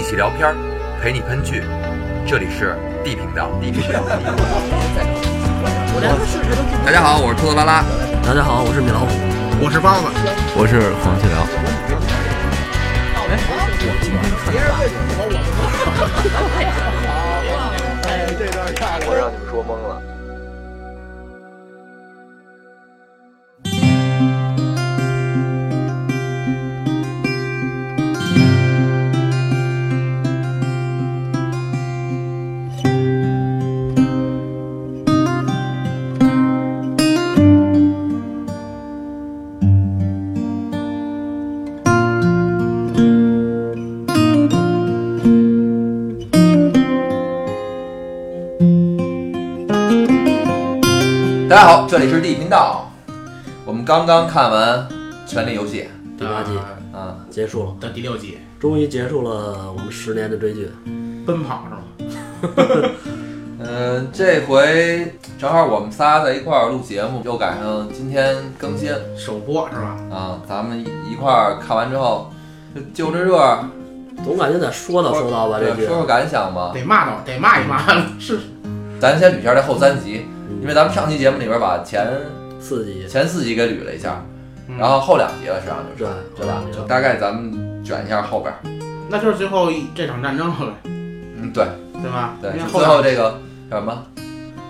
一起聊天儿，陪你喷剧。这里是 D 频道。D 频道。大家好，我是兔子拉拉。大家好，我是米老虎。我是包子。我是黄继辽。我让你们说懵了。这里是地频道。我们刚刚看完《权力游戏第八季》啊，结束了，的第六季，终于结束了我们十年的追剧。奔跑是吗？嗯、这回正好我们仨在一块儿录节目，又赶上今天更新首播是吧？啊，咱们一一块儿看完之后，就就着热总感觉得说道说道吧，这剧说说感想吧。得骂到，得骂一骂。是，咱先捋一下这后三集，因为咱们上期节目里边把前四集，前四集给捋了一下，嗯然后后两集了，实际上就是对对吧？就大概咱们卷一下后边儿。那就是最后一这场战争了呗，嗯，对对吧？对因为，最后这个叫什么？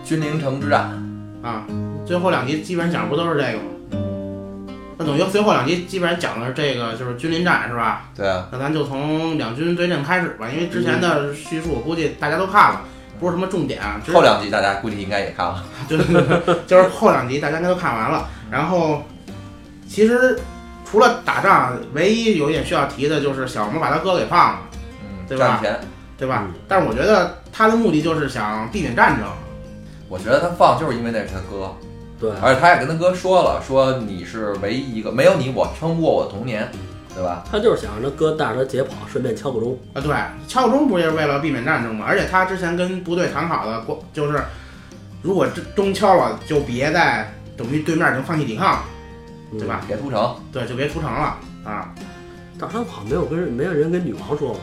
君临城之战。啊，最后两集基本上讲的不都是这个吗？那等于最后两集基本上讲的是这个，就是君临战是吧？对啊，那咱就从两军对阵开始吧，因为之前的叙述我估计大家都看了，不是什么重点啊。后两集大家估计应该也看了。对对对，就是后两集大家应该都看完了。然后，其实除了打仗，唯一有一点需要提的就是小魔把他哥给放了，嗯，对吧对吧？嗯但是我觉得他的目的就是想避免战争。我觉得他放就是因为那是他哥，对，而且他也跟他哥说了，说你是唯一一个，没有你我撑不过我童年，对吧？他就是想让他哥带着他解跑，顺便敲个钟。啊，对，敲个钟不也是为了避免战争吗？而且他之前跟部队谈好的，过就是如果这钟敲了，就别再等于对面已经放弃抵抗，嗯对吧？别屠城，对，就别屠城了啊。但是他好像没有跟，没有人跟女王说吗？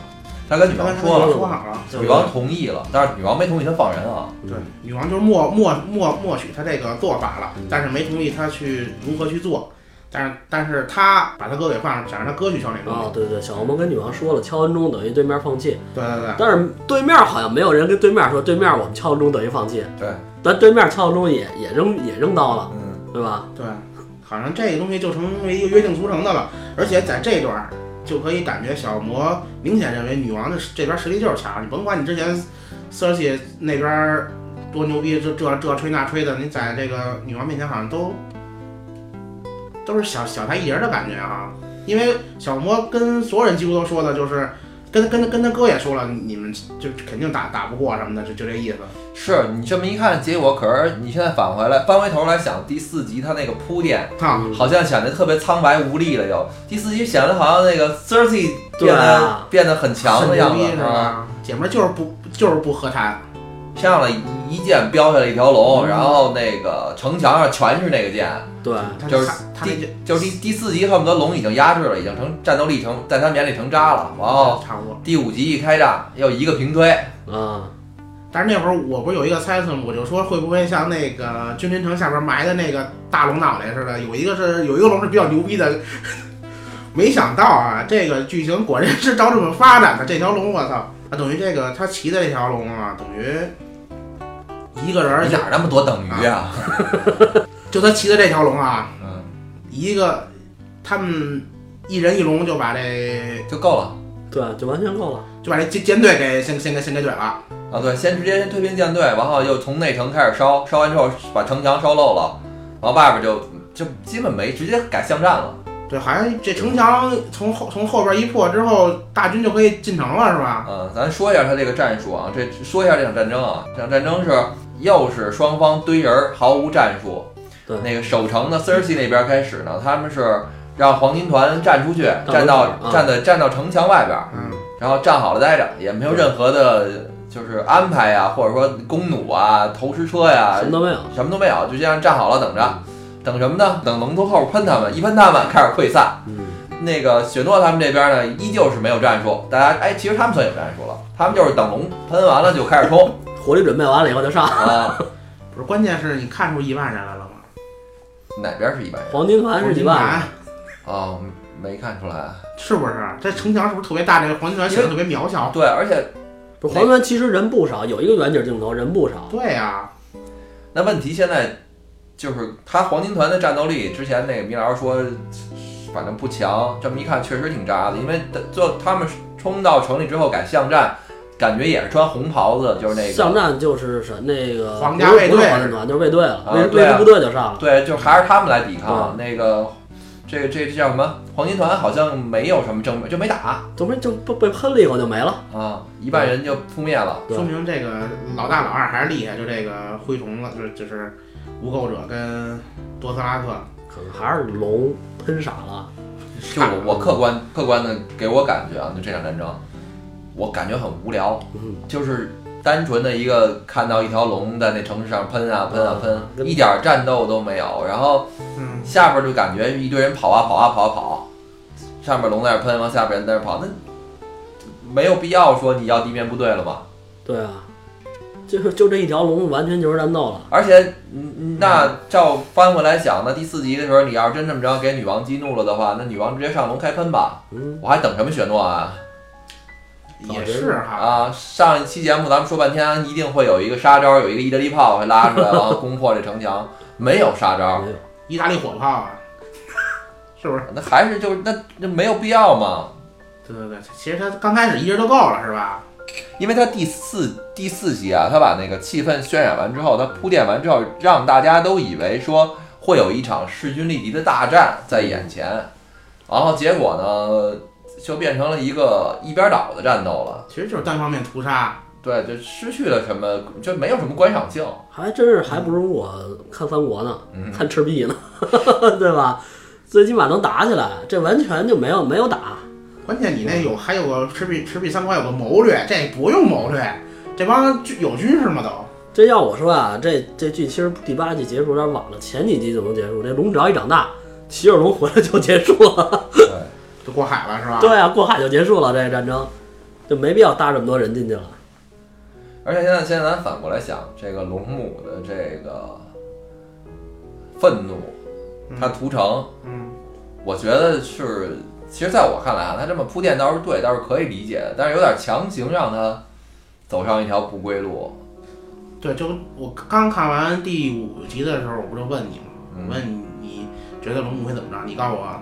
他跟女王说了，说好了，女王同意了，但是女王没同意他放人啊。嗯对，女王就是默默默默许他这个做法了嗯，但是没同意他去如何去做。但是但是他把他哥给放上，想让他哥去敲那钟。啊，对对，小魔跟女王说了，敲完钟等于对面放弃。对对对，但是对面好像没有人跟对面说，对面我们敲完钟等于放弃。对，但对面敲完钟也也扔也扔刀了，嗯，对吧？对，好像这个东西就成为一个约定俗成的了。而且在这段儿就可以感觉小魔明显认为女王的这边实力就是强，你甭管你之前 Cersei 那边儿多牛逼，这这这吹那吹的，你在这个女王面前好像都都是小小他一人的感觉啊。因为小魔跟所有人几乎都说的就是。跟跟跟他哥也说了，你们就肯定打打不过什么的，就就这意思。是你这么一看，结果可是你现在返回来，翻回头来想第四集他那个铺垫，哈，嗯好像显得特别苍白无力了又。第四集显得好像那个 Cersei 对变得、啊变得很强的样子是啊，吧？姐们儿就是不就是不和谈，上了一箭飙下来一条龙，嗯然后那个城墙上全是那个箭，对，就是他他就就是第第四集恨不得龙已经压制了，已经成战斗力成在他们眼里成渣了。然后差不多。第五集一开战又一个平推，嗯，但是那会儿我不是有一个猜测吗？我就说会不会像那个君临城下边埋的那个大龙脑袋似的，有一个是有一个龙是比较牛逼的。没想到啊，这个剧情果然是 照这么发展的。这条龙，我操，啊，等于这个他骑的这条龙啊，等于一个人儿哪儿那么多等于啊？就他骑的这条龙啊，嗯，一个他们一人一龙就把这就够了。对，就完全够了。就把这舰舰队给先先给先给怼了。啊，对，先直接先推平舰队，然后又从内城开始烧，烧完之后把城墙烧漏了，然后外边就就基本没直接改巷战了。对，好像这城墙从后从后边一破之后，大军就可以进城了，是吧？嗯，咱说一下他这个战术啊，这说一下这场战争啊，这场战争是又是双方堆人儿，毫无战术。对那个守城的 Cersei 那边开始呢，他们是让黄金团站出去，站到站在站到城墙外边，嗯，然后站好了待着，也没有任何的，就是安排呀，或者说弓弩啊、投石车呀什，么都没有。什么都没有，就这样站好了等着，等什么呢？等龙从后边喷他们，一喷他们开始溃散，嗯，那个雪诺他们这边呢，依旧是没有战术。大家哎，其实他们算有战术了，他们就是等龙喷完了就开始冲火力准备完了以后就上。啊。不是，关键是你看出一万人来了吗？哪边是一万人？黄金团是几万？团哦，没看出来。是不是？这城墙是不是特别大？这个黄金团显得特别渺小。对，而且不是黄金团其实人不少，有一个远景镜头人不少。对呀、那问题现在就是他黄金团的战斗力，之前那个米老师说，反正不强。这么一看，确实挺渣的。因为最后他们冲到城里之后改巷战，感觉也是穿红袍子，就是那个巷战就是什那个皇家卫队不是黄金团就是卫队了，啊卫卫对啊士部队就上了。对，就还是他们来抵抗。那个这个这这叫什么？黄金团好像没有什么正面，就没打怎么就被被喷了以后就没了？啊，一半人就扑灭了。对说明这个老大老二还是厉害，就这个灰虫子，就是就是无垢者跟多斯拉克。可能还是龙喷傻了。就我我客观客观的给我感觉啊，就这场战争，我感觉很无聊，嗯，就是单纯的一个看到一条龙在那城市上喷啊喷啊喷，跟一点战斗都没有。然后嗯，下边就感觉一堆人跑啊跑啊跑啊跑，上面龙在那喷，往下边人在那跑，那没有必要说你要地面部队了吧。对啊，就是就这一条龙完全就是战斗了。而且，嗯那照翻过来想，那第四集的时候，你要是真这么着给女王激怒了的话，那女王直接上龙开喷吧，嗯，我还等什么雪诺啊？也是哈。啊，上一期节目咱们说半天，一定会有一个杀招，有一个意大利炮会拉出来，然后攻破这城墙，没有杀招。意大利火炮啊，是不是？那还是就是那那没有必要嘛，对对对，其实他刚开始一人都够了，是吧？因为他第四第四集啊，他把那个气氛渲染完之后，他铺垫完之后，让大家都以为说会有一场势均力敌的大战在眼前，然后结果呢，就变成了一个一边倒的战斗了。其实就是单方面屠杀。对，就失去了什么，就没有什么观赏性。还真是还不如我看三国呢，嗯看赤壁呢，对吧？最起码能打起来，这完全就没有没有打。关键你那有还有个赤壁赤壁三国有个谋略，这不用谋略，这帮军有军事吗都？这要我说啊，这这剧其实第八季结束有点晚了，前几集就能结束。这龙只要一长大，骑着龙回来就结束了。过海了是吧？对啊，过海就结束了，这个战争就没必要搭这么多人进去了。而且现在现在咱反过来想，这个龙母的这个愤怒，他屠城，嗯，我觉得是，其实在我看来啊，他这么铺垫倒是对，倒是可以理解的，但是有点强行让他走上一条不归路。对，就我刚看完第五集的时候，我不就问你吗？嗯我问你，你觉得龙母会怎么着？你告诉我，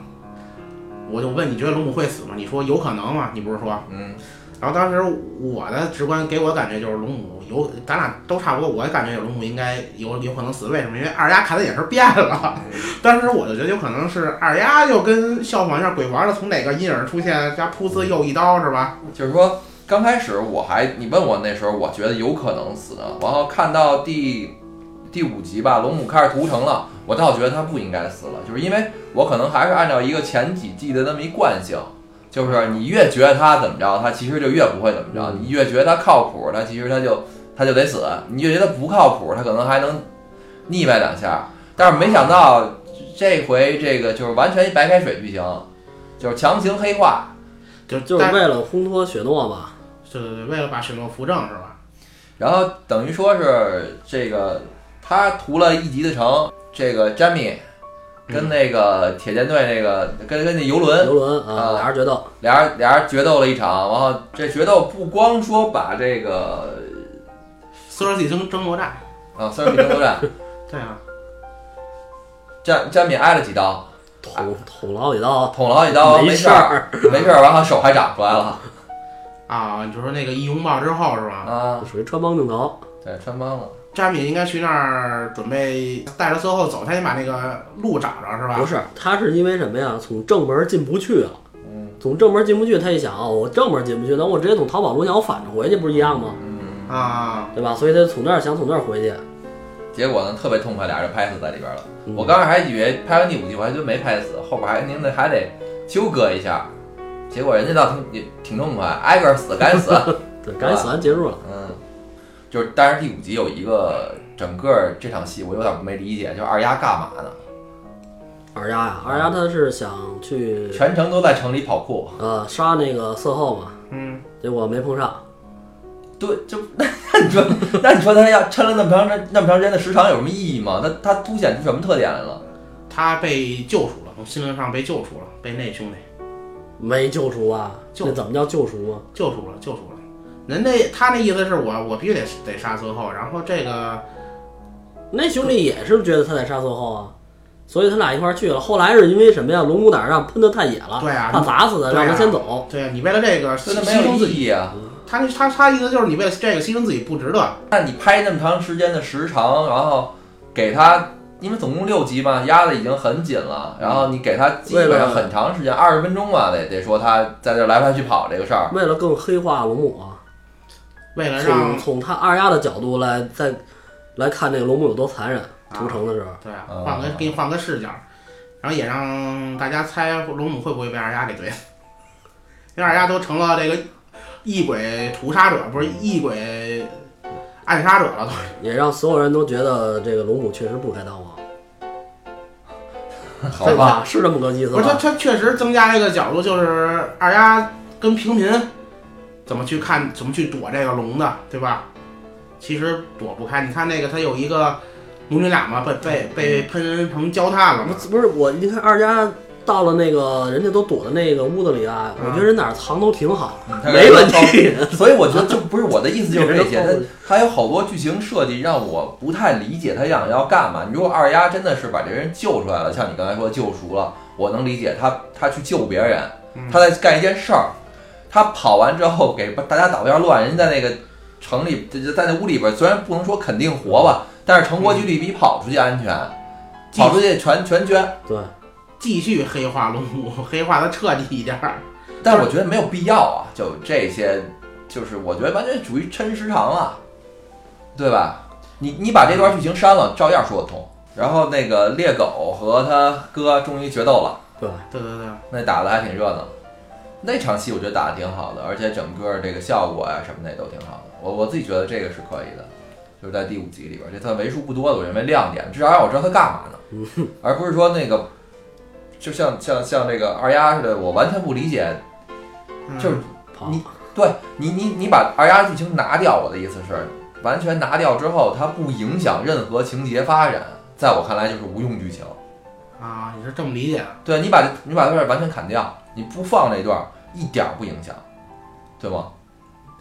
我就问你觉得龙母会死吗？你说有可能吗？你不是说？嗯，然后当时我的直观给我感觉就是龙母有，咱俩都差不多，我也感觉有龙母应该有有可能死。为什么？因为二丫看的眼神变了。当时我就觉得有可能是二丫又跟效仿一下鬼王的，从哪个阴影出现，加噗呲又一刀是吧？就是说刚开始我还你问我那时候，我觉得有可能死的，然后看到第第五集吧，龙母开始屠城了，我倒觉得他不应该死了，就是因为我可能还是按照一个前几季的那么一惯性。就是你越觉得他怎么着，他其实就越不会怎么着；你越觉得他靠谱，他其实他就他就得死；你越觉得不靠谱，他可能还能腻歪两下。但是没想到这回这个就是完全白开水剧情，就是强行黑化。就就是为了烘托雪诺嘛。对对对，为了把雪诺扶正是吧？然后等于说是这个他屠了一级的城，这个詹米跟那个铁舰队那个跟跟那游轮游轮啊啊，俩人决斗，俩人俩人决斗了一场，然后这决斗不光说把这个斯罗季争争夺战，啊三十米争夺战，对啊，詹詹米挨了几刀，捅捅了好几刀，捅了好几刀，没没事儿，没事儿，完了手还长出来了。啊，你就说那个一拥抱之后是吧？啊，属于穿帮镜头。对，穿帮了，詹米应该去那儿准备带着色后走，他先把那个路找着是吧？不是，他是因为什么呀？从正门进不去了。嗯从正门进不去，他一想，哦，我正门进不去，那我直接从淘宝路线我反着回去，不是一样吗？嗯，啊，对吧？所以他从那儿想从那儿回去。结果呢特别痛快，俩人就拍死在里边了。嗯我刚开始还以为拍完第五集我还真没拍死，后边还您得还得纠葛一下，结果人家倒挺挺痛快，挨个死赶紧死。对，赶紧死完结束了。嗯，就是但是第五集有一个整个这场戏我有点没理解，就是二丫干嘛呢？二丫呀，二丫她是想去全程都在城里跑酷。呃杀那个色后嘛，嗯，结果没碰上。对，就 那你说，那你说他要撑了那么长时那么长时间的时长有什么意义吗？他他凸显出什么特点来了？他被救赎了，从心灵上被救赎了，被那兄弟没救赎啊？救那怎么叫救赎啊？救赎了，救赎了。人那他那意思是我我必须得得杀孙后，然后这个那兄弟也是觉得他在杀孙后啊，所以他俩一块儿去了。后来是因为什么呀？龙骨胆让喷的太野了，对啊怕砸死他，对啊让他先走。对啊你为了这个牺真的没有牲自己，意义啊！他那他他意思就是你为了这个牺牲自己不值得。那你拍那么长时间的时长，然后给他，因为总共六集嘛，压的已经很紧了，然后你给他基本上很长时间，二十分钟吧，得得说他在这来回去跑这个事儿。为了更黑化龙母啊，为了让从从他二丫的角度来再来看这个龙母有多残忍，屠城的时候，对啊嗯，换个给你换个视角，然后也让大家猜龙母会不会被二丫给怼，因为二丫都成了这个异鬼屠杀者，不是异鬼暗杀者了都。也让所有人都觉得这个龙母确实不该当王，好对吧？是这么个意思不是他，吧？他确实增加了一个角度，就是二丫跟平民怎么去看，怎么去躲这个龙的，对吧？其实躲不开。你看那个，他有一个母女俩嘛，被被被喷成焦炭了嘛。不是我，你看二丫到了那个人家都躲在那个屋子里啊，我觉得人哪儿藏都挺好，他没问题。所以我觉得就不是我的意思，就是这些。他他有好多剧情设计让我不太理解他想要干嘛。你如果二丫真的是把这人救出来了，像你刚才说救赎了，我能理解他他去救别人，他在干一件事儿。他跑完之后给大家捣一下乱，人家在那个城里，就在那屋里边，虽然不能说肯定活吧，但是成活几率比跑出去安全，跑出去全全捐。对，继续黑化龙骨，黑化的彻底一点儿。但我觉得没有必要啊，就这些，就是我觉得完全属于抻时长了，对吧？你你把这段剧情删了，照样说得通。然后那个猎狗和他哥终于决斗了，对，对对对，那打的还挺热闹。那场戏我觉得打的挺好的，而且整个这个效果呀、什么的也都挺好的。我我自己觉得这个是可以的，就是在第五集里边，这算为数不多的我认为亮点，至少让我知道他干嘛呢，而不是说那个就像像像这个二丫似的，我完全不理解，嗯就是你对你，你你把二丫剧情拿掉，我的意思是，完全拿掉之后，它不影响任何情节发展，在我看来就是无用剧情。啊，你是这么理解？对你把你把这段完全砍掉，你不放这段，一点儿不影响，对吗？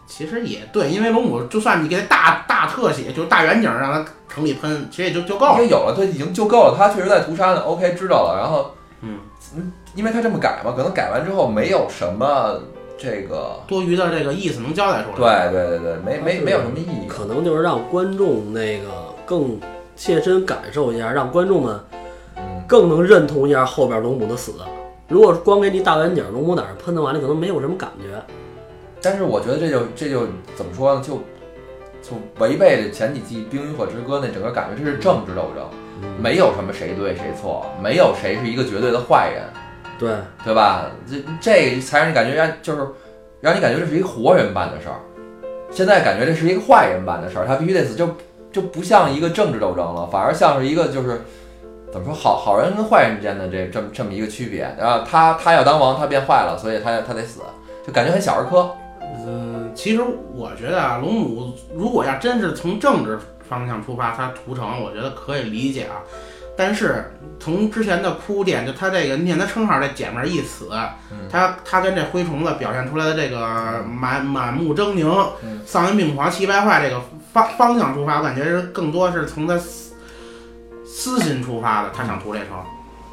其实也对，因为龙母就算你给他大大特写，就是大远景让他城里喷，其实也就就够了。因为有了，对，已经就够了。他确实在屠杀呢，OK，知道了。然后，嗯，因为他这么改嘛，可能改完之后没有什么这个，多余的这个意思能交代出来。对对对对，没没没有什么意义。可能就是让观众那个更切身感受一下，让观众们嗯，更能认同一下后边龙母的死。如果光给你大远景，龙骨胆儿喷的完，你可能没有什么感觉。但是我觉得这就这就怎么说呢？就就违背了前几季《冰与火之歌》那整个感觉，这是政治斗争，没有什么谁对谁错，没有谁是一个绝对的坏人，对，对吧？这这才让你感觉让就是让你感觉这是一个活人办的事儿。现在感觉这是一个坏人办的事儿，他必须得死，就就不像一个政治斗争了，反而像是一个就是怎么说好好人跟坏人之间的这这么这么一个区别。然后他他要当王，他变坏了，所以他他得死，就感觉很小儿科。嗯，其实我觉得啊，龙母如果要真是从政治方向出发，他屠城，我觉得可以理解啊。但是从之前的铺垫，就他这个，你看他称号这姐们儿一死，嗯他他跟这灰虫子表现出来的这个满满目狰狞、嗯丧心病狂、气败坏这个方方向出发，我感觉是更多是从他私私心出发的，他想屠这城。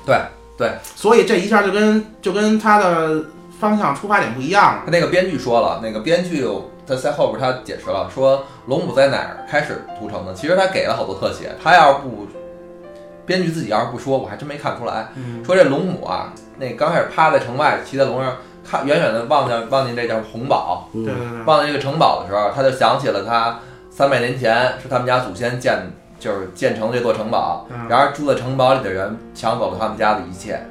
对对，所以这一下就跟就跟他的方向出发点不一样了。他那个编剧说了，那个编剧他在后边他解释了，说龙母在哪儿开始屠城的。其实他给了好多特写，他要是不编剧自己要是不说，我还真没看出来。嗯，说这龙母啊，那刚开始趴在城外，骑在龙上，看远远的望见望见这叫红堡，嗯对对对。望见这个城堡的时候，他就想起了他三百年前是他们家祖先建，就是建成这座城堡。嗯然而住在城堡里的人抢走了他们家的一切，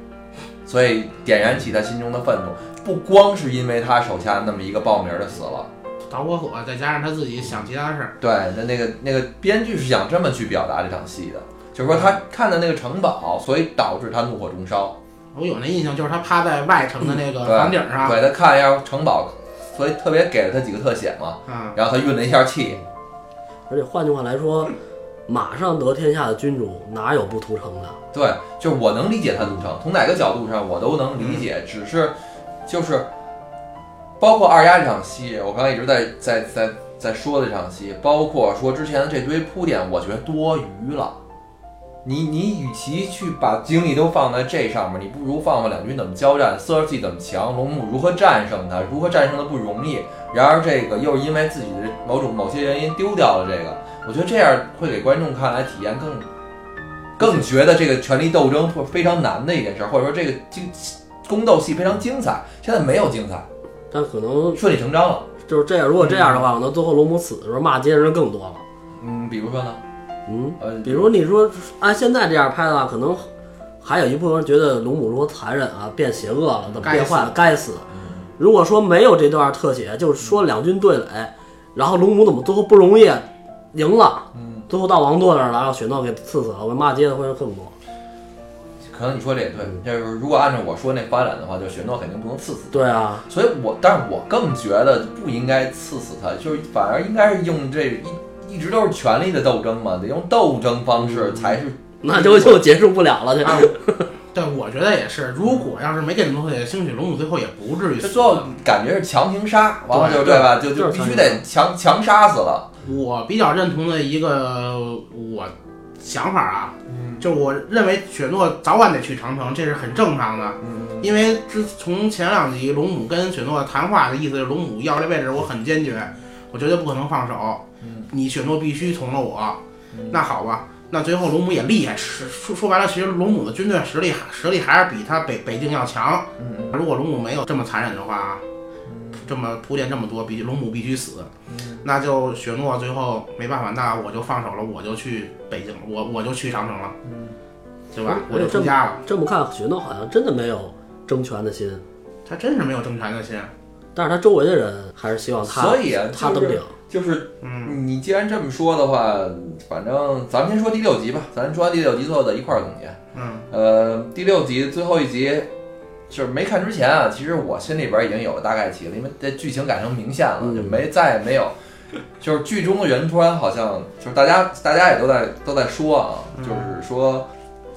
所以点燃起他心中的愤怒。不光是因为他手下那么一个报名的死了，导火索，再加上他自己想其他事儿，对，那那个那个编剧是想这么去表达这场戏的。就是说他看的那个城堡，所以导致他怒火中烧。我有那印象，就是他趴在外城的那个房顶上，对他看一下城堡，所以特别给了他几个特写嘛，嗯，然后他运了一下气。而且换句话来说，马上得天下的君主哪有不屠城的？对，就是我能理解他屠城，从哪个角度上我都能理解，只是就是包括二丫这场戏，我刚才一直在在在在说这场戏，包括说之前的这堆铺垫，我觉得多余了。你你与其去把精力都放在这上面，你不如放放两军怎么交战，瑟尔西怎么强，龙母如何战胜他，如何战胜的不容易。然而这个又是因为自己的某种某些原因丢掉了这个，我觉得这样会给观众看来体验更更觉得这个权力斗争会非常难的一件事，或者说这个精宫斗戏非常精彩。现在没有精彩，但可能顺理成章了。就是这样。如果这样的话，可能最后龙母死的时候骂街的人更多了。嗯，比如说呢，嗯，呃，比如你说按现在这样拍的话，可能还有一部分人觉得龙母如何残忍啊，变邪恶了，怎么变坏了，该死。如果说没有这段特写，就是说两军对垒，然后龙母怎么最后不容易赢了，嗯，最后到王舵那儿了，让雪诺给刺死了，我骂街的会更多。可能你说这也对，就是如果按照我说那发展的话，就雪诺肯定不能刺死。对啊，所以我，但是我更觉得不应该刺死他，就是反而应该是用这一一直都是权力的斗争嘛，得用斗争方式才是。那就就结束不了了。这 啊对，我觉得也是。如果要是没给东西，兴许龙母最后也不至于死。这最后感觉是强行杀，完了就对对吧？就就就是必须得强强杀死了。我比较认同的一个我想法啊，就是我认为雪诺早晚得去长城，这是很正常的。嗯，因为之从前两集龙母跟雪诺谈话的意思是，龙母要这位置，我很坚决，我绝对不可能放手。嗯你雪诺必须从了我。嗯那好吧，那最后龙母也厉害，是说说白了，其实龙母的军队实力实力还是比他北北境要强。如果龙母没有这么残忍的话，嗯这么铺垫这么多，必龙母必须死，嗯那就雪诺最后没办法，那我就放手了，我就去北京，我我就去长城了，嗯，对吧？我就出家了。这么看，雪诺好像真的没有争权的心，他真是没有争权的心。但是他周围的人还是希望他所以啊，就是他登顶。就是嗯，你既然这么说的话，反正咱们先说第六集吧，咱说完第六集最后的一块儿总结。嗯，呃，第六集最后一集，就是没看之前啊，其实我心里边已经有了大概齐了，因为这剧情改成明线了，嗯就没再也没有，就是剧中的人突然好像就是大家大家也都在都在说啊，嗯就是说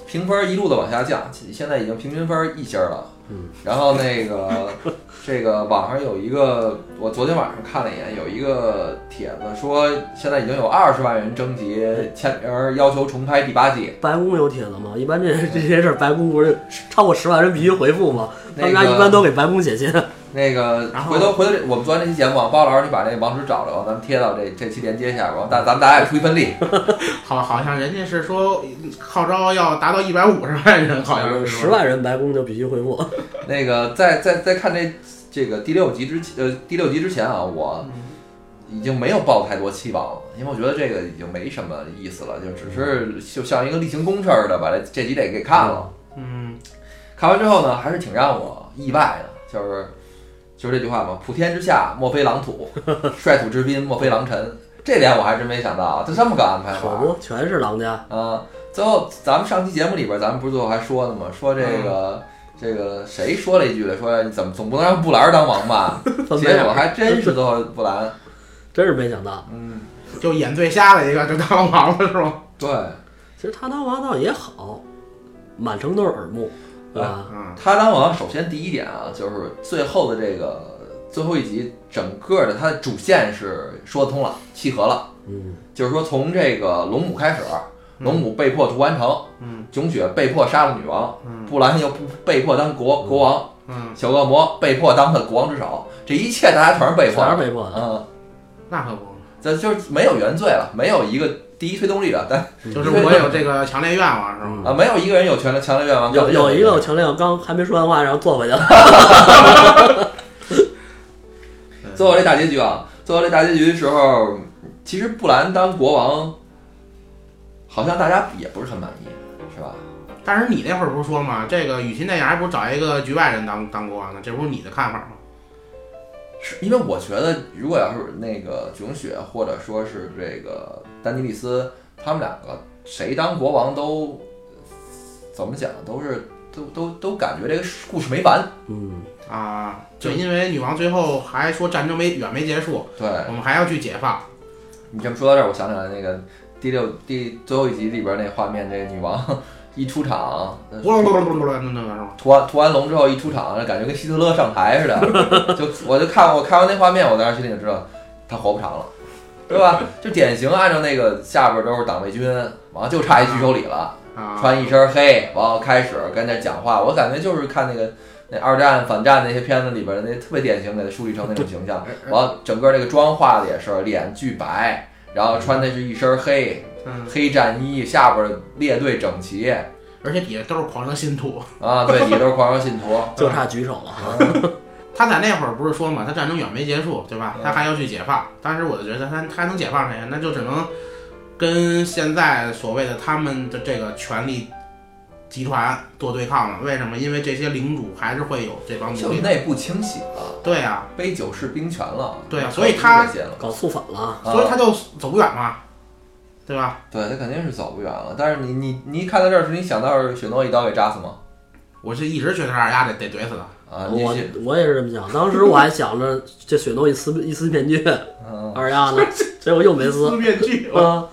评分一路的往下降，现在已经平均分一星儿了。嗯，然后那个这个网上有一个，我昨天晚上看了一眼，有一个帖子说，现在已经有二十万人征集签名儿，要求重拍第八季。白宫有帖子吗？一般这 这些事儿，白宫不是超过十万人必须回复吗？他那们家一般都给白宫写信。那个回头回头我们做完这期节目啊，包老师你把那个网址找着，咱们贴到这这期连接下边，然后咱咱们大家也出一份力。好，好像人家是说号召要达到一百五十万人，好像是十万人白宫就必须回复。那个再再再看这这个第六集之呃第六集之前啊，我已经没有抱太多期望了，因为我觉得这个已经没什么意思了，就只是就像一个例行公事似的把这这集得给看了。嗯，看完之后呢，还是挺让我意外的，就是就是这句话嘛，普天之下莫非狼土，率土之滨莫非狼臣。这点我还真没想到，就这么个安排法。可不，全是狼家。啊，最后咱们上期节目里边，咱们不是最后还说呢吗？说这个、这个谁说了一句来，说你怎么总不能让布兰当王吧？结果还真是最后布兰，真是没想到。嗯，就眼最瞎的一个就当王了是吗？对其实他当王倒也好，满城都是耳目，对吧？嗯，他当王，首先第一点啊，就是最后的这个最后一集，整个的它的主线是说得通了，契合了。嗯，就是说从这个龙母开始，龙母被迫屠完城，嗯，囧雪被迫杀了女王，嗯。布兰又不被迫当国国王，嗯，小恶魔被迫当他的国王之首，这一切大家全是被迫，全是被迫的。嗯，那可不，这就是没有原罪了，没有一个第一推动力了，但 就是我有这个强烈愿望是吗？啊，没有一个人有权利强烈愿望，有有一个我强烈，我刚还没说完话，然后坐回去了。最后这大结局啊，最后这大结局的时候，其实布兰当国王，好像大家也不是很满意，是吧？但是你那会儿不是说吗？这个与其那样，还不如找一个局外人当当国王呢？这不是你的看法吗？是因为我觉得，如果要是那个囧雪或者说是这个丹尼利斯，他们两个谁当国王都怎么讲，都是都都都感觉这个故事没完。嗯，啊，就因为女王最后还说战争没远没结束，对我们还要去解放。你这么说到这儿，我想起来那个第六第最后一集里边那画面，这个女王 一出场，涂，完涂完龙之后一出场，感觉跟希特勒上台似的。就我就看我看完那画面，我当时心里就知道他活不长了，对吧？就典型按照那个下边都是党卫军，完了就差一举手礼了。穿一身黑，完了开始跟那讲话，我感觉就是看那个那二战反战那些片子里边那特别典型，给他树立成那种形象。完了整个那个妆化的也是脸巨白，然后穿的是一身黑嗯，黑战衣，下边列队整齐而且底下都是狂热信徒。啊，对，底下都是狂热信徒。就差举手了。他在那会儿不是说嘛，他战争远没结束，对吧？他还要去解放。当时我就觉得他他还能解放谁？那就只能跟现在所谓的他们的这个权力集团做对抗了。为什么？因为这些领主还是会有这帮奴隶。就内部清洗了，对啊、杯酒释兵权了。对啊所以他搞肃反了，所以他就走不远嘛，对吧？对他肯定是走不远了。但是你你你一看到这儿时，你想到是雪诺一刀给扎死吗？我是一直觉得二丫得得怼死他。啊，我我也是这么想。当时我还想着 这雪诺一撕一撕面具，嗯。二丫呢，结果又没撕。面具，啊，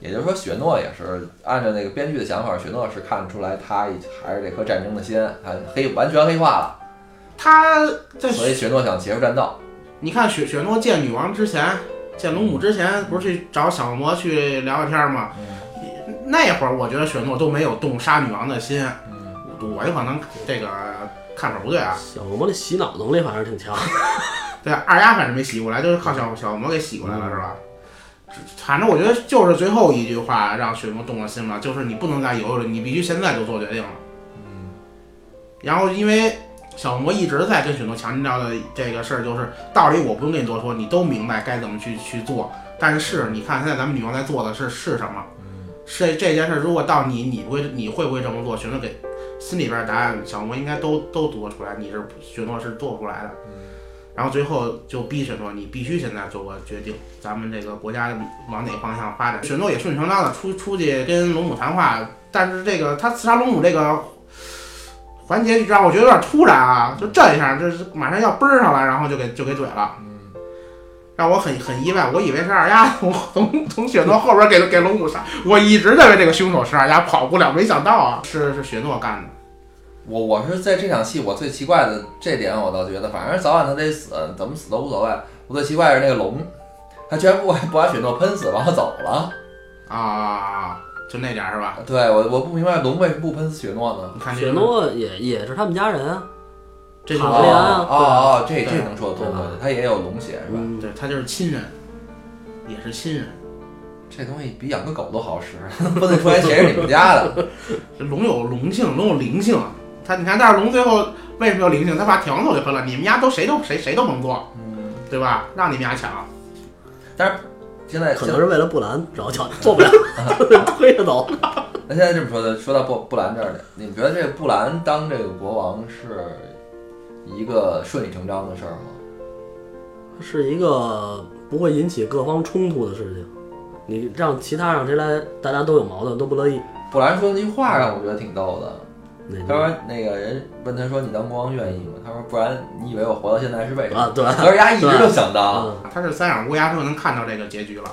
也就是说，雪诺也是按照那个编剧的想法，雪诺是看得出来他还是这颗战争的心，他黑完全黑化了，他在所以雪诺想结束战斗。你看雪雪诺见女王之前，见龙母之前，不是去找小魔去聊聊天吗？那会儿我觉得雪诺都没有动杀女王的心，我有可能这个看法不对啊。小魔的洗脑能力反正挺强。对，二丫反正没洗过来，就是靠小小魔给洗过来了，是吧？反正我觉得就是最后一句话让雪诺动了心了，就是你不能再犹豫了，你必须现在就做决定了。然后因为小魔一直在跟雪诺强调的这个事儿，就是道理我不用跟你多说，你都明白该怎么去去做。但是你看现在咱们女王在做的是是什么？是这件事，如果到你，你会你会不会这么做？雪诺给心里边的答案，小魔应该都都读得出来，你是雪诺是做不出来的。然后最后就逼雪诺，你必须现在做个决定，咱们这个国家往哪方向发展。雪诺也顺理成章的出出去跟龙母谈话，但是这个他刺杀龙母这个环节让我觉得有点突然啊，就这一下，这是马上要奔上来，然后就给就给怼了，让我很很意外，我以为是二丫从从从雪诺后边给给龙母杀，我一直认为这个凶手是二丫，跑不了，没想到啊，是是雪诺干的。我我是在这场戏，我最奇怪的这点，我倒觉得，反正早晚他得死，怎么死都无所谓。我最奇怪的是那个龙，他居然不不把雪诺喷死，然后走了。啊，就那点儿是吧？对我我不明白龙为什么不喷死雪诺呢？你看这雪诺也也是他们家人啊。这就哦好呀哦哦，这这能说得通他也有龙血是吧？嗯，对他就是亲人，也是亲人。这东西比养个狗都好使，分得出来谁是你们家的。这龙有龙性，龙有灵性。他你看，但是龙最后为什么有灵性？他把铁王座给分了，你们家都谁都谁谁都甭做，嗯，对吧？让你们家抢。但是现在可能是为了布兰着想做不了，推着走。那现在这么说的，说到布布兰这儿来，你们觉得这个布兰当这个国王是一个顺理成章的事儿吗？是一个不会引起各方冲突的事情。你让其他让谁来，大家都有矛盾，都不乐意。布兰说那句话让我觉得挺逗的，那他说那个人问他说你当国王愿意吗？他说不然你以为我活到现在是为什么？啊，对，可是人家一直就想当嗯，他是三眼乌鸦之后能看到这个结局了。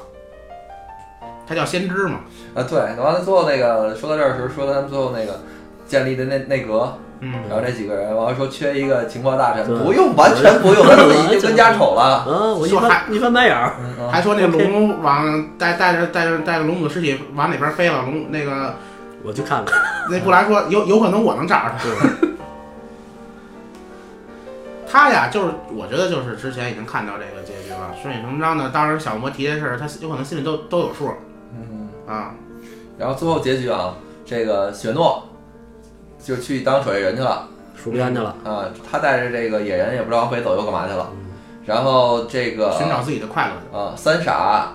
他叫先知嘛，啊，对。完了最后那个说到这儿的时候，说到他们最后那个建立的内内阁，嗯，然后这几个人，完了说缺一个情报大臣，不用，完全不用，他自己就跟家丑了。嗯，我一翻一翻白眼儿，还说那龙往带带着带着带着龙母尸体往哪边飞了，龙那个我去看看。那布莱说有有可能我能找着他。他呀，就是我觉得就是之前已经看到这个结局了，顺理成章的。当时小魔提这事儿，他有可能心里都都有数嗯。啊。然后最后结局啊，这个雪诺就去当守夜人去了戍边去了，啊，他带着这个野人也不知道往北走又干嘛去了。然后这个寻找自己的快乐。啊三傻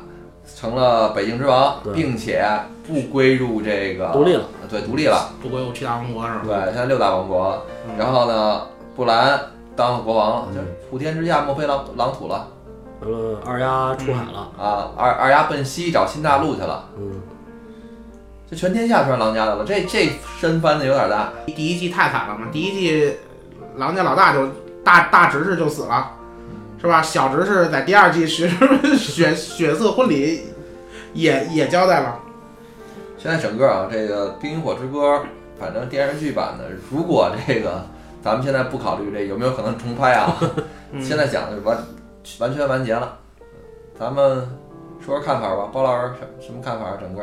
成了北境之王，并且不归入这个独立了，对，独立了。不归入七大王国是吧？对，现在六大王国。嗯然后呢，布兰当了国王，了就普天之下莫非狼狼土了完了二丫出海了，啊！二二丫奔西找新大陆去了。嗯，这全天下全是狼家的了，这这身翻的有点大。第一季太惨了嘛，第一季狼家老大就大大侄子就死了，是吧？小侄是在第二季血 血血色婚礼也也交代了。现在整个啊，这个《冰与火之歌》，反正电视剧版的，如果这个咱们现在不考虑这有没有可能重拍啊，嗯现在讲的是完完全完结了。咱们说说看法吧，包老师什什么看法？整个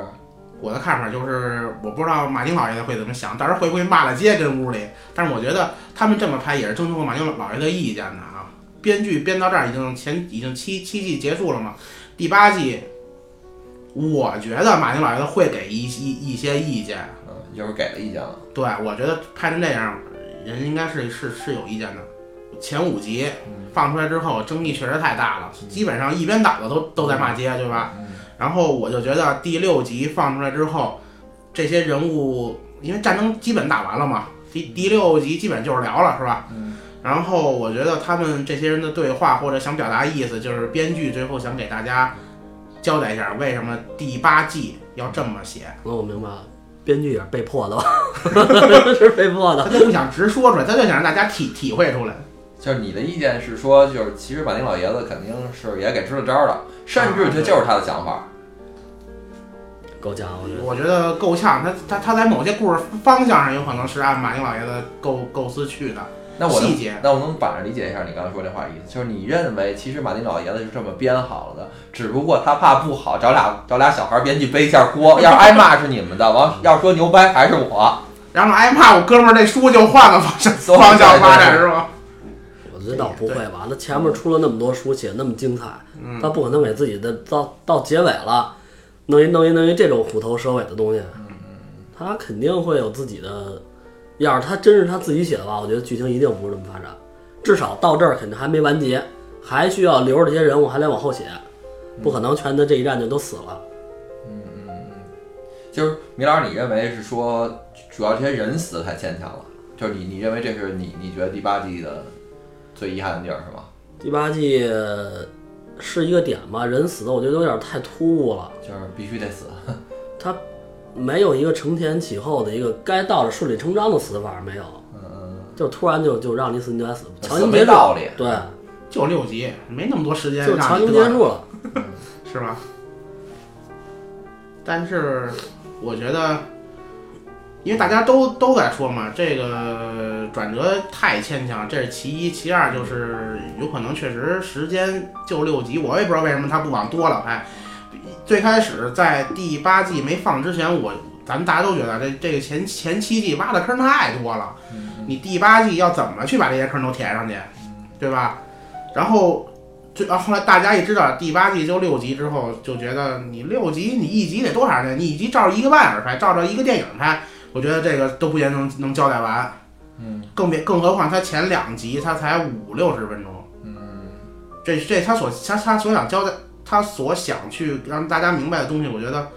我的看法就是，我不知道马丁老爷子会怎么想，到时候会不会骂了街跟屋里。但是我觉得他们这么拍也是征求过马丁老爷的意见的啊。编剧编到这儿已经前已经七七季结束了嘛，第八季，我觉得马丁老爷子会给一一一些意见。嗯，就是给了意见了。对，我觉得拍成这样，人应该是是是有意见的。前五集放出来之后，争议确实太大了，基本上一边倒的都都在骂街，对吧？然后我就觉得第六集放出来之后，这些人物因为战争基本打完了嘛，第第六集基本就是聊了，是吧？嗯。然后我觉得他们这些人的对话或者想表达意思，就是编剧最后想给大家交代一下，为什么第八季要这么写。那我明白了，编剧也是被迫的吧？是被迫的。他就不想直说出来，他就想让大家体体会出来。就是你的意见是说，就是其实马丁老爷子肯定是也给支了招了，甚至这就是他的想法。够呛，我觉得。我觉得够呛，他他他在某些故事方向上有可能是按马丁老爷子构构思去的。那我能细节那我能反着理解一下你刚才说这话的意思，就是你认为其实马丁老爷子是这么编好了的，只不过他怕不好，找俩找俩小孩编剧背一下锅，要是挨骂是你们的，完要说牛掰还是我。然后挨骂，我哥们儿这书就换个方向对方向发展是吗？我觉得倒不会吧？那前面出了那么多书，写那么精彩，嗯他不可能给自己的到到结尾了，弄一弄一弄一这种虎头蛇尾的东西。他肯定会有自己的。要是他真是他自己写的话，我觉得剧情一定不是这么发展。至少到这儿肯定还没完结，还需要留着这些人物，还得往后写，不可能全在这一战就都死了。嗯嗯嗯就是米老师，你认为是说主要这些人死的太牵强了，就是你你认为这是你你觉得第八季的最遗憾的地儿是吗？第八季是一个点吧，人死的我觉得有点太突兀了。就是必须得死。他没有一个承前启后的一个该到的顺理成章的死法，没有，嗯，就突然就就让你死你就得死，强行结束，道理。对，就六集，没那么多时间就强行结束了。是吧？但是我觉得，因为大家都都在说嘛，这个转折太牵强，这是其一，其二就是有可能确实时间就六集，我也不知道为什么他不往多了拍。最开始在第八季没放之前，我咱们大家都觉得这这个前前七季挖的坑太多了，你第八季要怎么去把这些坑都填上去，对吧？然后最啊，后来大家一知道第八季就六集之后，就觉得你六集你一集得多长时间？你一集照着一个半小时拍，照着一个电影拍，我觉得这个都不见能能交代完。嗯更别更何况他前两集他才五六十分钟，嗯这这他所他他所想交代，他所想去让大家明白的东西，我觉得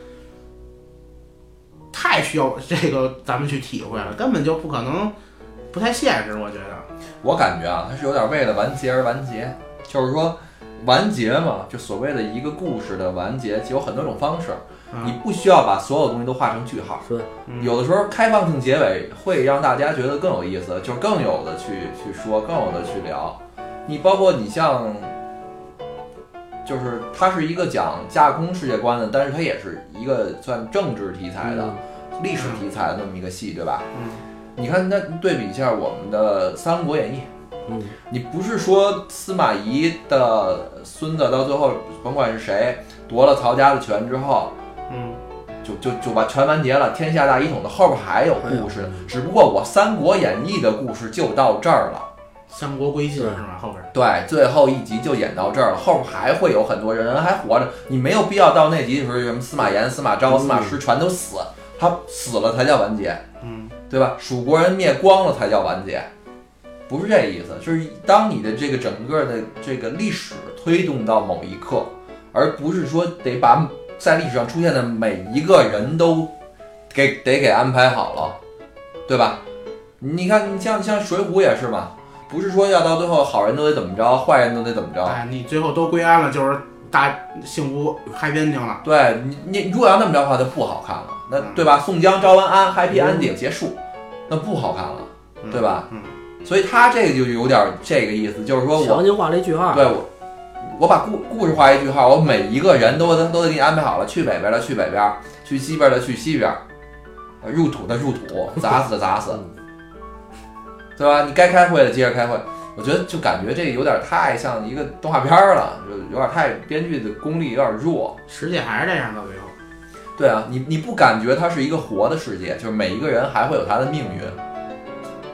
太需要这个咱们去体会了，根本就不可能，不太现实。我觉得，我感觉啊，他是有点为了完结而完结，就是说完结嘛，就所谓的一个故事的完结，有很多种方式，你嗯，不需要把所有东西都画成句号。有的时候开放性结尾会让大家觉得更有意思，就是更有的去去说，更有的去聊。你包括你像，就是它是一个讲架空世界观的，但是它也是一个算政治题材的、历史题材的那么一个戏，对吧？嗯。你看，那对比一下我们的《三国演义》，嗯，你不是说司马懿的孙子到最后，甭管是谁夺了曹家的权之后，嗯，就就就把全完结了，天下大一统的后边还有故事，只不过我《三国演义》的故事就到这儿了。三国归晋是吧？后边对，最后一集就演到这儿了，后边还会有很多人人还活着，你没有必要到那集的时候，什么司马炎、司马昭、司马师全都死，他死了才叫完结，嗯，对吧？蜀国人灭光了才叫完结，不是这意思，就是当你的这个整个的这个历史推动到某一刻，而不是说得把在历史上出现的每一个人都给得给安排好了，对吧？你看，你像像水浒也是嘛，不是说要到最后好人都得怎么着，坏人都得怎么着，哎，你最后都归安了，就是大幸福 happy ending 了。对你你如果要那么着的话，就不好看了，那嗯对吧？宋江招完安，happy ending 结束，那不好看了，嗯对吧？嗯，所以他这个就有点这个意思，就是说我强行画了一句号。对我，我把故故事画一句号，我每一个人都都得给你安排好了，去北边的去北边，去西边的去西边，呃入土的入土，砸死的砸死，对吧？你该开会的接着开会。我觉得就感觉这个有点太像一个动画片儿了，就有点太编剧的功力有点弱。实际还是这样到最后。对啊，你你不感觉它是一个活的世界，就是每一个人还会有他的命运。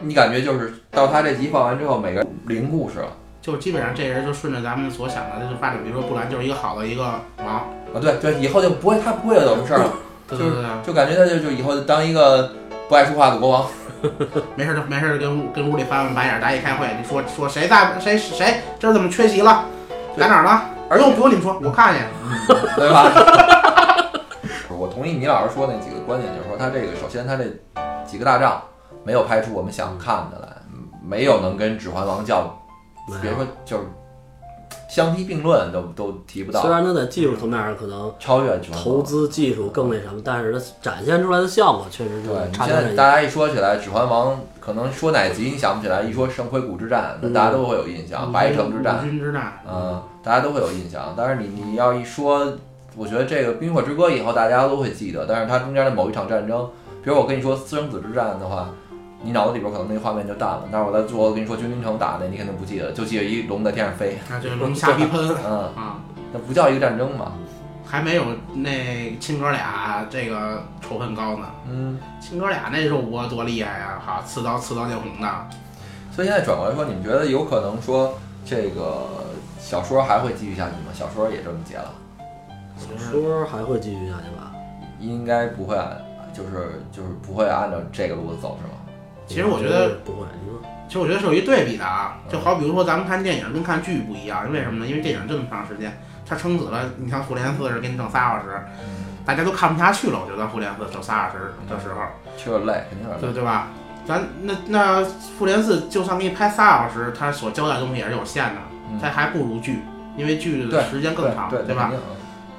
你感觉就是到他这集放完之后，每个人零故事了就基本上这人就顺着咱们所想的就发展，比如说布兰就是一个好的一个王，啊。对对，以后就不会他不会有什么事儿了。对对对对，就感觉他就就以后就当一个不爱说话的国王。没事儿就没事儿跟屋跟屋里翻翻白眼儿，大家一开会，你说说谁在谁谁这怎么缺席了，在哪儿呢？而不用不用你们说，我看见了。对吧？我同意米老师说那几个观点，就是说他这个首先他这几个大仗没有拍出我们想看的来，没有能跟《指环王》较，没有别说就是相提并论都都提不到，虽然它在技术层面上可能超越《投资技术更那什么，但是它展现出来的效果确实是对，你差强人意。现在大家一说起来《指环王》，可能说哪集你想不起来，一说圣盔谷之战，那大家都会有印象，白城之战五，军之战，嗯，大家都会有印象。但是你你要一说，我觉得这个《冰火之歌》以后大家都会记得，但是它中间的某一场战争，比如我跟你说私生子之战的话，你脑子里边可能那个画面就淡了。但是我在最后跟你说君临城打的，你肯定不记得，就记得一龙在天上飞，啊，这龙虾皮喷 嗯，啊，那不叫一个战争嘛，还没有那亲哥俩这个仇恨高呢。嗯。亲哥俩那肉搏多厉害呀！哈，刺刀刺刀见红的，所以现在转过来说，你们觉得有可能说这个小说还会继续下去吗？小说也这么结了，小说还会继续下去吧？应该不会按，就是就是不会按照这个路子走，是吗？其实我觉得，不会。你说其实我觉得是有一对比的啊。就好比如说咱们看电影跟看剧不一样，为什么呢？因为电影这么长时间，它撑死了，你像《复联四》是给你整仨小时，大家都看不下去了。我觉得《复联四》整仨小时的时候，确实累，肯定累。对对吧？咱那那《复联四》就算给你拍仨小时，它所交代的东西也是有限的，嗯它还不如剧，因为剧的时间更长，对吧？？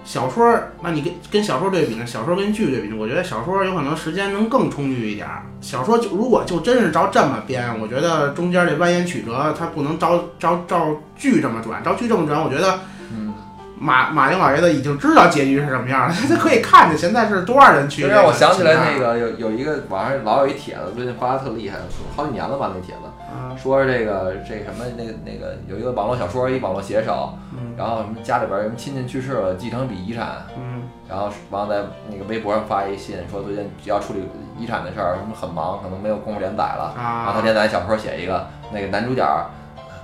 小说，那你跟跟小说对比呢？小说跟剧对比呢？我觉得小说有可能时间能更充裕一点儿。小说就如果就真是照这么编，我觉得中间这蜿蜒曲折，它不能照照照剧这么转，照剧这么转，我觉得嗯，马马丁老爷子已经知道结局是什么样了，他可以看见现在是多少人去。让我想起来那个有有一个网上老有一帖子，最近发的特厉害，好几年了吧那帖子，啊，说是这个这什么那个那个有一个网络小说，一网络写手，嗯然后什么家里边儿什么亲戚去世了，继承笔遗产，嗯然后完了在那个微博上发一信，说最近要处理遗产的事儿，什么很忙，可能没有功夫连载了。然后他啊，连载小说写一个，那个男主角儿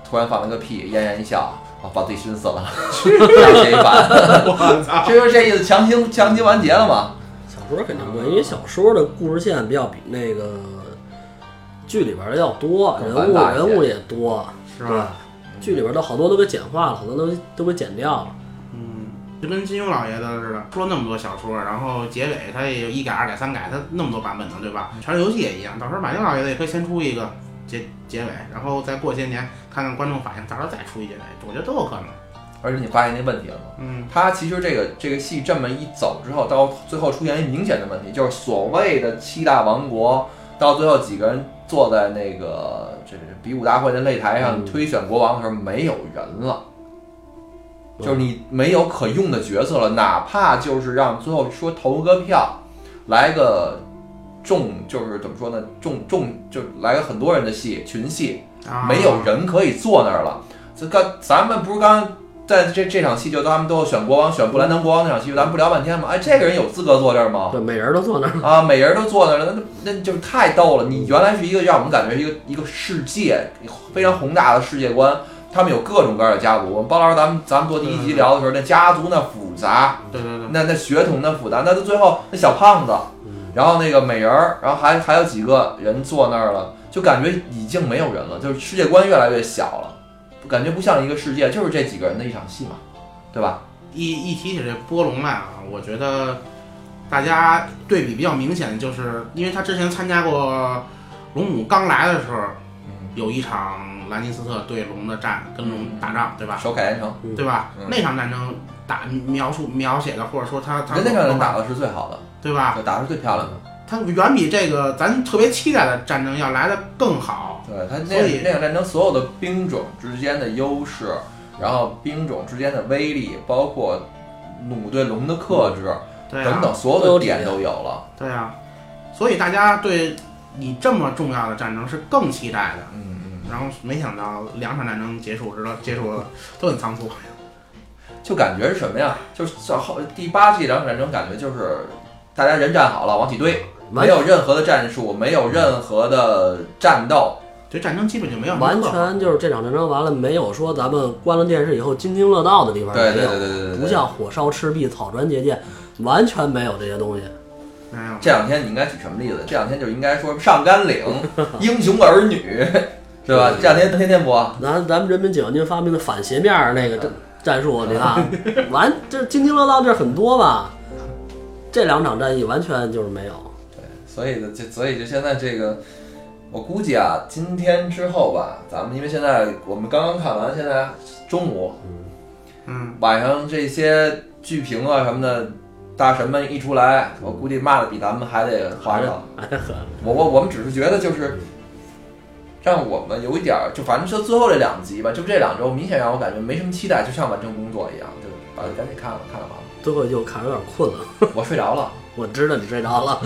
突然放了个屁，嫣然一笑，啊，把自己熏死了，再写一版，我操！这就是这意思，强行强行完结了嘛。小说肯定会，因为小说的故事线比较比那个剧里边的要多，人物人物也多，是吧？剧里边的好多都给简化了，好多都都给剪掉了。嗯，就跟金庸老爷子似的，出了那么多小说，然后结尾他也有一改、二改、三改，他那么多版本呢，对吧？权力游戏也一样，到时候马丁老爷子也可以先出一个结结尾，然后再过些年看看观众反应，到时候再出一结尾，我觉得都有可能。而且你发现那问题了吗？嗯，他其实这个这个戏这么一走之后，到最后出现一明显的问题，就是所谓的七大王国，到最后几个人坐在那个这这比武大会的擂台上嗯推选国王的时候，没有人了。就是你没有可用的角色了，哪怕就是让最后说投个票，来个众，就是怎么说呢，众众就来个很多人的戏，群戏，啊，没有人可以坐那儿了。这刚咱们不是刚在这这场戏就他们都要选国王，选布兰登国王那场戏，咱们不聊半天吗？哎，这个人有资格坐这儿吗？对，每人都坐那儿。啊，每人都坐那儿了，那那就是太逗了。你原来是一个让我们感觉一个一个世界非常宏大的世界观，他们有各种各样的家族。包老师，咱们咱们做第一集聊的时候，那家族那复杂，对对对，那那血统那复杂，那到最后那小胖子，然后那个美人儿，然后还还有几个人坐那儿了，就感觉已经没有人了，就是世界观越来越小了，感觉不像一个世界，就是这几个人的一场戏嘛，对吧？一一提起这波龙来啊，我觉得大家对比比较明显，就是因为他之前参加过龙母刚来的时候，有一场兰尼斯特对龙的战，跟龙打仗，对吧？守凯岩城，对吧？嗯那场战争打描述描写的，或者说他他人那场打的是最好的，对吧？打的是最漂亮的。他远比这个咱特别期待的战争要来的更好。对它所以那那场战争所有的兵种之间的优势，然后兵种之间的威力，包括弩对龙的克制对啊，等等，所有的点都有了。对啊，所以大家对你这么重要的战争是更期待的。嗯嗯，然后没想到两场战争结束之后，结束了都很仓促。就感觉是什么呀？就是到后第八季两场战争，感觉就是大家人站好了往起堆，没有任何的战术，没有任何的战斗。这战争基本就没有完全就是这场战争完了，没有说咱们关了电视以后津津乐道的地方，对对没有对对对对，不像火烧赤壁、草船借箭，完全没有这些东西。没有。这两天你应该举什么例子？这两天就应该说上甘岭、英雄儿女，是吧？这两天天天播。咱咱们人民解放军发明的反斜面儿那个战战术，你看，完这津津乐道地儿很多吧？这两场战役完全就是没有。所以呢，就所以就现在这个，我估计啊，今天之后吧，咱们因为现在我们刚刚看完，现在中午嗯，晚上这些剧评啊什么的，大神们一出来，我估计骂的比咱们还得夸张。我我我们只是觉得就是。让我们有一点儿，就反正就最后这两集吧，就这两周，明显让我感觉没什么期待，就像完成工作一样，就把它赶紧看了，看了完了，最后就看着有点困了，我睡着了。我知道你睡着了。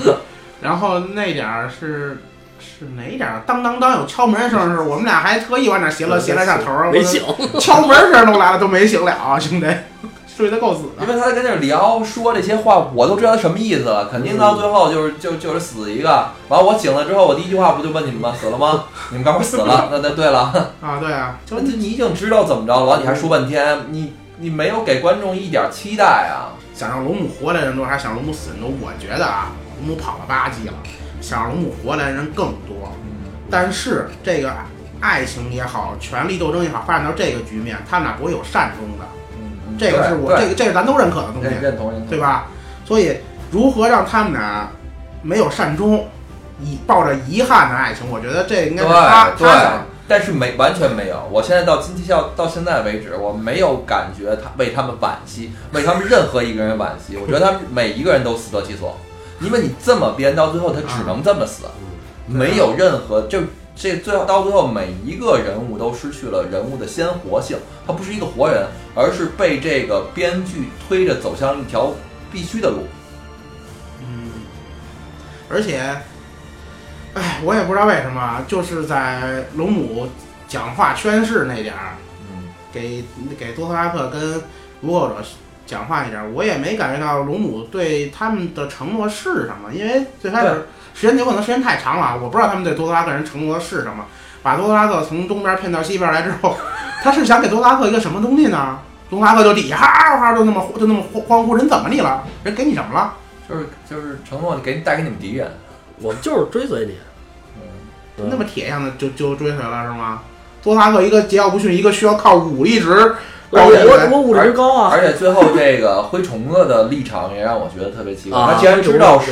然后那点儿是是哪点儿？当当当有敲门声是，我们俩还特意往那儿斜了斜了下头儿，没醒，敲门声都来了，都没醒了，兄弟，睡得够死的。因为他在跟那儿聊说这些话，我都知道他什么意思了。肯定到最后就是就就是死一个。完了我醒了之后，我第一句话不就问你们吗？死了吗？你们告诉我死了。那那对了，啊，对啊，就就你已经知道怎么着了，你还说半天，你你没有给观众一点期待啊。想让龙母活来的人多，还是想让龙母死人多？我觉得啊，龙母跑了八季了，想让龙母活来的人更多。但是这个爱情也好，权力斗争也好，发展到这个局面，他们俩不会有善终的。嗯，这个是我这个这个咱都认可的东西认，同认同，对吧？所以如何让他们俩没有善终，以抱着遗憾的爱情，我觉得这应该是他对对他想。但是没完全没有，我现在到今天到到现在为止，我没有感觉他为他们惋惜，为他们任何一个人惋惜。我觉得他们每一个人都死得其所，因为你这么编到最后，他只能这么死，没有任何就这最后到最后每一个人物都失去了人物的鲜活性，他不是一个活人，而是被这个编剧推着走向一条必须的路。嗯，而且，哎，我也不知道为什么，就是在龙母讲话宣誓那点儿，嗯，给给多特拉克跟卢购者讲话一点儿，我也没感觉到龙母对他们的承诺是什么，因为最开始时间有可能时间太长了，我不知道他们对多特拉克人承诺的是什么。把多特拉克从东边骗到西边来之后，他是想给多特拉克一个什么东西呢？多特拉克就底下哈哈就那么就那么欢呼，人怎么你了？人给你什么了？就是就是承诺给你带给你们敌人，我们就是追随你。嗯，那么铁样的就就追随了是吗？多特拉克一个桀骜不驯，一个需要靠武力值我高人我我武力高啊！而且最后这个灰虫子的立场也让我觉得特别奇怪。啊他既然知道是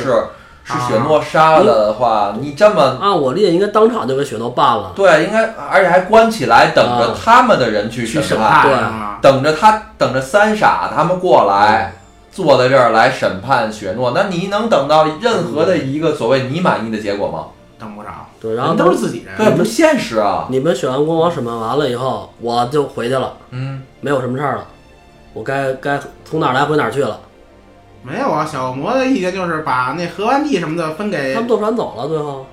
是雪诺杀了的话，你这么按我理解，应该当场就给雪诺办了。对，应该而且还关起来，等着啊他们的人去审判，判对？等着他等着三傻他们过来。坐在这儿来审判雪诺，那你能等到任何的一个所谓你满意的结果吗？等不着，对，然后都是自己人。对，不现实啊。你们选完国王审判完了以后，我就回去了，嗯，没有什么事儿了，我该该从哪儿来回哪儿去了。没有啊，小魔的意见就是把那河湾地什么的分给他们坐船走了，最后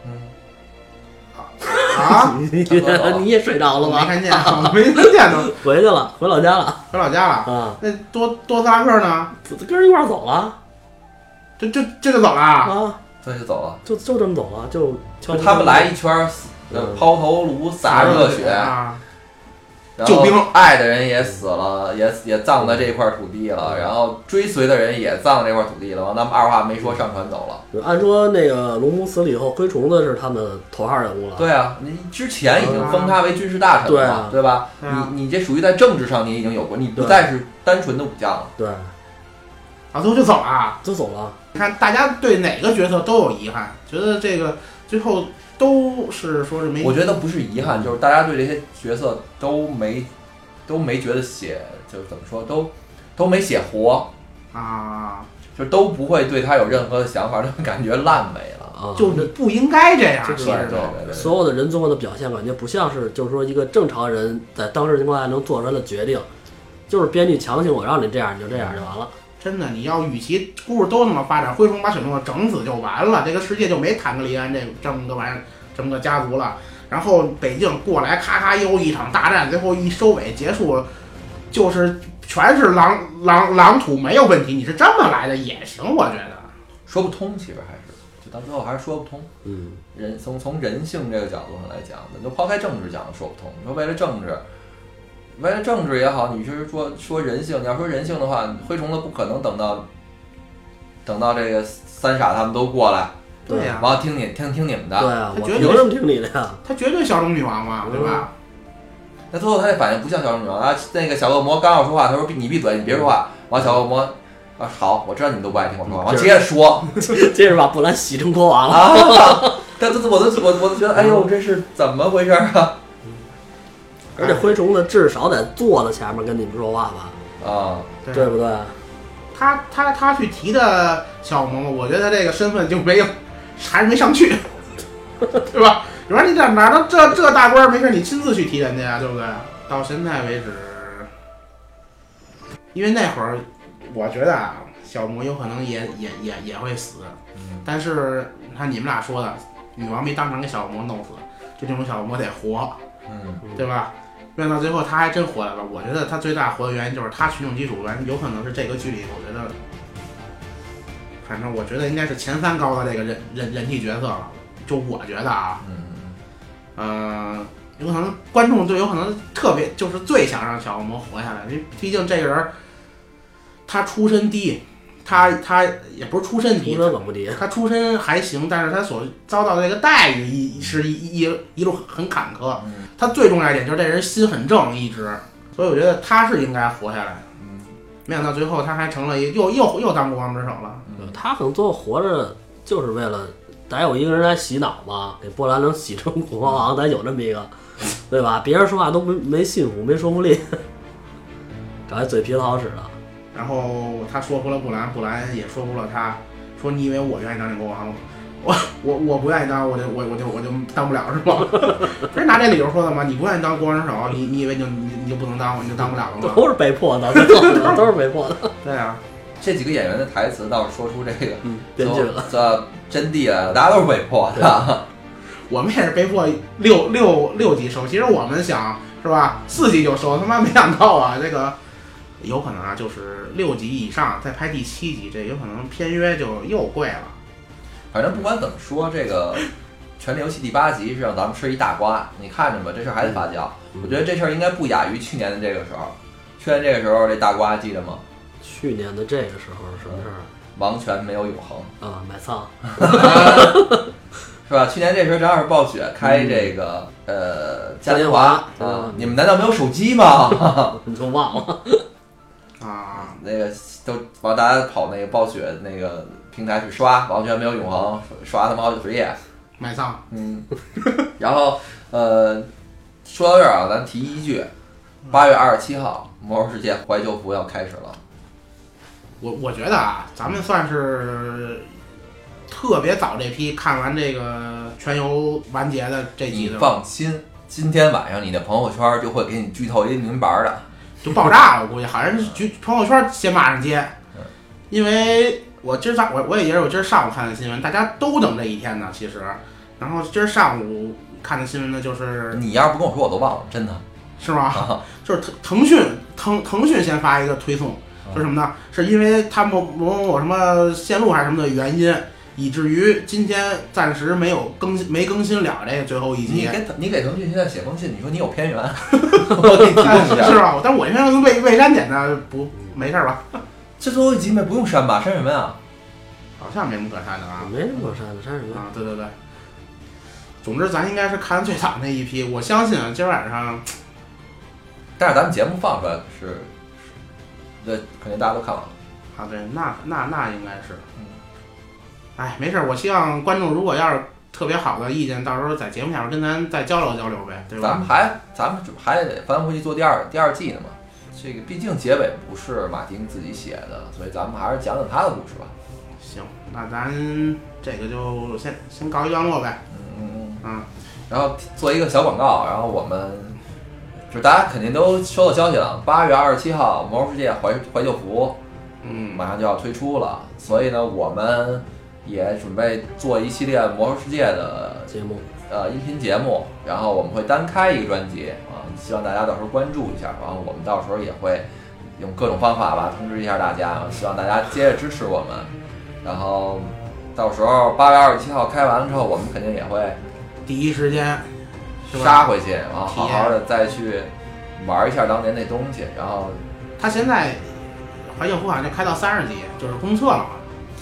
啊，你也睡着了吗？我没看见，我没看见呢，回去了，回老家了回老家了。啊，那多多特拉克呢？跟人一块儿走了这这这就走了啊？啊，这就走了。就就这么走了，就就他们来一圈抛头颅洒热血，啊！救兵爱的人也死了，也也葬在这块土地了，然后追随的人也葬这块土地了。完，他们二话没说上船走了。按说那个龙母死了以后，灰虫子是他们头号人物了。对啊，你之前已经封他为军事大臣了嘛，对吧？你你这属于在政治上你已经有过，你不再是单纯的武将了。对，啊，最后就走了啊。就走了。你看大家对哪个角色都有遗憾，觉得这个最后都是说是没，我觉得不是遗憾，就是大家对这些角色都没都没觉得写，就是怎么说都都没写活，啊，就都不会对他有任何的想法，就感觉烂尾了。啊，就你不应该这样，这其实都对对对对，所有的人最后的表现，感觉不像是就是说一个正常人在当时情况下能做出来的决定，就是编剧强行我让你这样，你就这样就完了。真的，你要与其故事都那么发展，灰熊把雪诺整死就完了，这个世界就没坦格利安这这么个玩意儿，这么个家族了。然后北境过来，咔咔又一场大战，最后一收尾结束，就是全是狼狼狼土，没有问题。你是这么来的也行，我觉得。说不通，其实还是就到最后还是说不通。嗯，人从从人性这个角度上来讲，咱就抛开政治讲说不通。你说为了政治，为了政治也好，你是说说人性，你要说人性的话，灰虫子不可能等到等到这个三傻他们都过来，对呀、完了听你听听你们的。对啊，我他绝对凭什么听你的呀？他绝对小龙女王嘛，对吧？那最后他这反应不像小女王啊，那个小恶魔刚要说话，他说你闭嘴，你别说话。完小恶魔啊好，我知道你们都不爱听我说话，完接着说 接着把布兰洗成国王了。啊。但这我都我我都觉得，哎呦，这是怎么回事啊？而且灰虫子至少得坐在前面跟你们说话吧，啊，对对不对？他他他去提的小嬷嬷，我觉得他这个身份就没有，还是没上去，对吧？你说你这哪能这这大官儿没事你亲自去提人家呀，对不对？到现在为止，因为那会儿我觉得啊，小魔有可能也也也也会死，但是你看你们俩说的，女王没当场给小魔弄死，就这种小魔得活，嗯，对吧？没想到最后他还真活来了。我觉得他最大活的原因就是他群众基础原有可能是这个剧里，我觉得，反正我觉得应该是前三高的这个人人人气角色了。就我觉得啊，嗯嗯、有可能观众就有可能特别就是最想让小恶魔活下来，因为毕竟这个人他出身低，他他也不是出身低出，身可不低，他出身还行，但是他所遭到的这个待遇一是一一一路很坎坷。嗯他最重要一点就是这人心很正，一直，所以我觉得他是应该活下来的。嗯没想到最后他还成了一又又又当国王之首了。嗯，他可能最后活着就是为了得有一个人来洗脑嘛，给波兰能洗成国王，得有这么一个，对吧？别人说话都没没信服，没说服力，找一嘴皮子好使的。然后他说服了布兰，布兰也说服了他，说你以为我愿意当这国王？我我我不愿意当，我就我我就我就当不了是吗？不是拿这理由说的吗？你不愿意当国王之首，你你以为你你你就不能当，你就当不了了吗？都是被迫的，都是被迫的。对啊，这几个演员的台词倒是说出这个嗯，编剧了。这真谛来了，大家都是被迫的。我们也是被迫六六六级收，其实我们想是吧，四级就收，他妈没想到啊，这个有可能啊，就是六集以上再拍第七集，这有可能片约就又贵了。反正不管怎么说，这个《权力游戏》第八集是让咱们吃一大瓜，你看着吧，这事儿还得发酵。我觉得这事儿应该不亚于去年的这个时候。去年这个时候，这大瓜记得吗？去年的这个时候是什么事儿王权没有永恒，啊？买仓，是吧？去年这时候正好是暴雪开这个、呃嘉年华啊嗯，你们难道没有手机吗？你就忘了。啊，那个都往大家跑那个暴雪那个平台去刷，完全没有永恒，刷他妈好几十页。买丧，嗯，然后呃，说到这儿啊，咱提一句，八月二十七号，《魔兽世界》怀旧服要开始了。我我觉得啊，咱们算是特别早这批看完这个全游完结的这集你的，放心，今天晚上你的朋友圈就会给你剧透一明白儿的。就爆炸了，我估计好像是局朋友圈先骂上街，因为我今儿上我我也是我今儿上午看的新闻，大家都等这一天呢，其实，然后今儿上午看的新闻呢，就是你要是不跟我说，我都忘了，真的。是吗？啊，就是腾腾讯腾腾讯先发一个推送，说什么呢？是因为它某某某什么线路还是什么的原因，以至于今天暂时没有更新，没更新了这个最后一集，你给你给腾讯现在写封信，你说你有偏源，我给你提供一是下。吧？但我这边未未删减的不没事儿吧？这最后一集没不用删吧？删什么呀？好像没什么可删的啊。没什么可删的，删什么？啊，对对对。总之，咱应该是看最早那一批。我相信啊，今儿晚上但是咱们节目放出来是，对肯定大家都看完了。啊，对，那那那应该是。嗯。哎，没事儿，我希望观众如果要是特别好的意见，到时候在节目下面跟咱再交流交流呗，对吧咱们？还咱们还得翻回去做第二第二季呢嘛。这个毕竟结尾不是马丁自己写的，所以咱们还是讲讲他的故事吧。行，那咱这个就先先告一段落呗。嗯，啊，然后做一个小广告，然后我们就是大家肯定都收到消息了，八月二十七号《魔兽世界怀怀旧服》嗯，马上就要推出了，所以呢，我们也准备做一系列《魔兽世界》的节目，呃音频节目，然后我们会单开一个专辑啊，希望大家到时候关注一下，然后我们到时候也会用各种方法吧通知一下大家，希望大家接着支持我们，然后到时候八月二十七号开完了之后，我们肯定也会第一时间？杀回去，然后好好的再去玩一下当年那东西，然后他现在怀旧服好像就开到三十级，就是公测了嘛，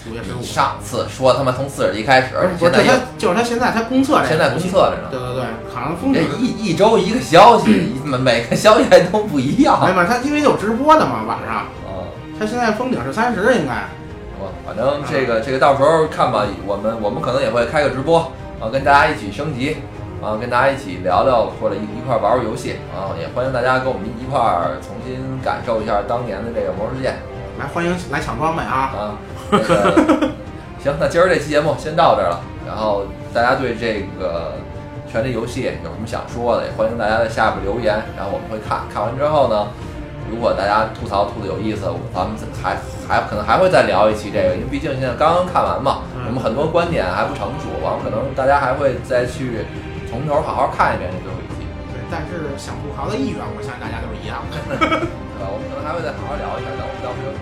五月十五你。上次说他妈从四十级开始不，是，现在他就是他现在他公测这个现在公测着呢。对对对，好像风这景。一一周一个消息，每每个消息还都不一样。没有，他因为有直播的嘛，晚上嗯，他现在封顶是三十，应该。我反正这个这个到时候看吧，我们我们可能也会开个直播，啊，跟大家一起升级，啊，跟大家一起聊聊或者一一块玩玩游戏，啊，也欢迎大家跟我们一块儿重新感受一下当年的这个魔兽世界，来欢迎来抢装备啊！啊，这个 行，那今儿这期节目先到这儿了，然后大家对这个《权力游戏》有什么想说的，也欢迎大家在下边留言，然后我们会看看完之后呢。如果大家吐槽吐的有意思，咱们还还可能还会再聊一期这个，因为毕竟现在刚刚看完嘛，嗯我们很多观点还不成熟，完了可能大家还会再去从头好好看一遍这最后一期，对，但是想吐槽的意愿，我相信大家都是一样的。对吧？我们可能还会再好好聊一下，等我们到时候